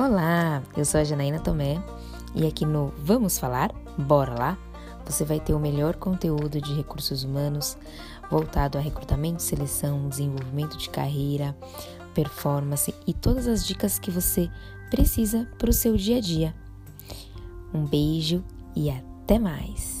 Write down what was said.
Olá, eu sou a Janaína Tomé e aqui no Vamos Falar, bora lá? Você vai ter o melhor conteúdo de recursos humanos voltado a recrutamento, seleção, desenvolvimento de carreira, performance e todas as dicas que você precisa para o seu dia a dia. Um beijo e até mais!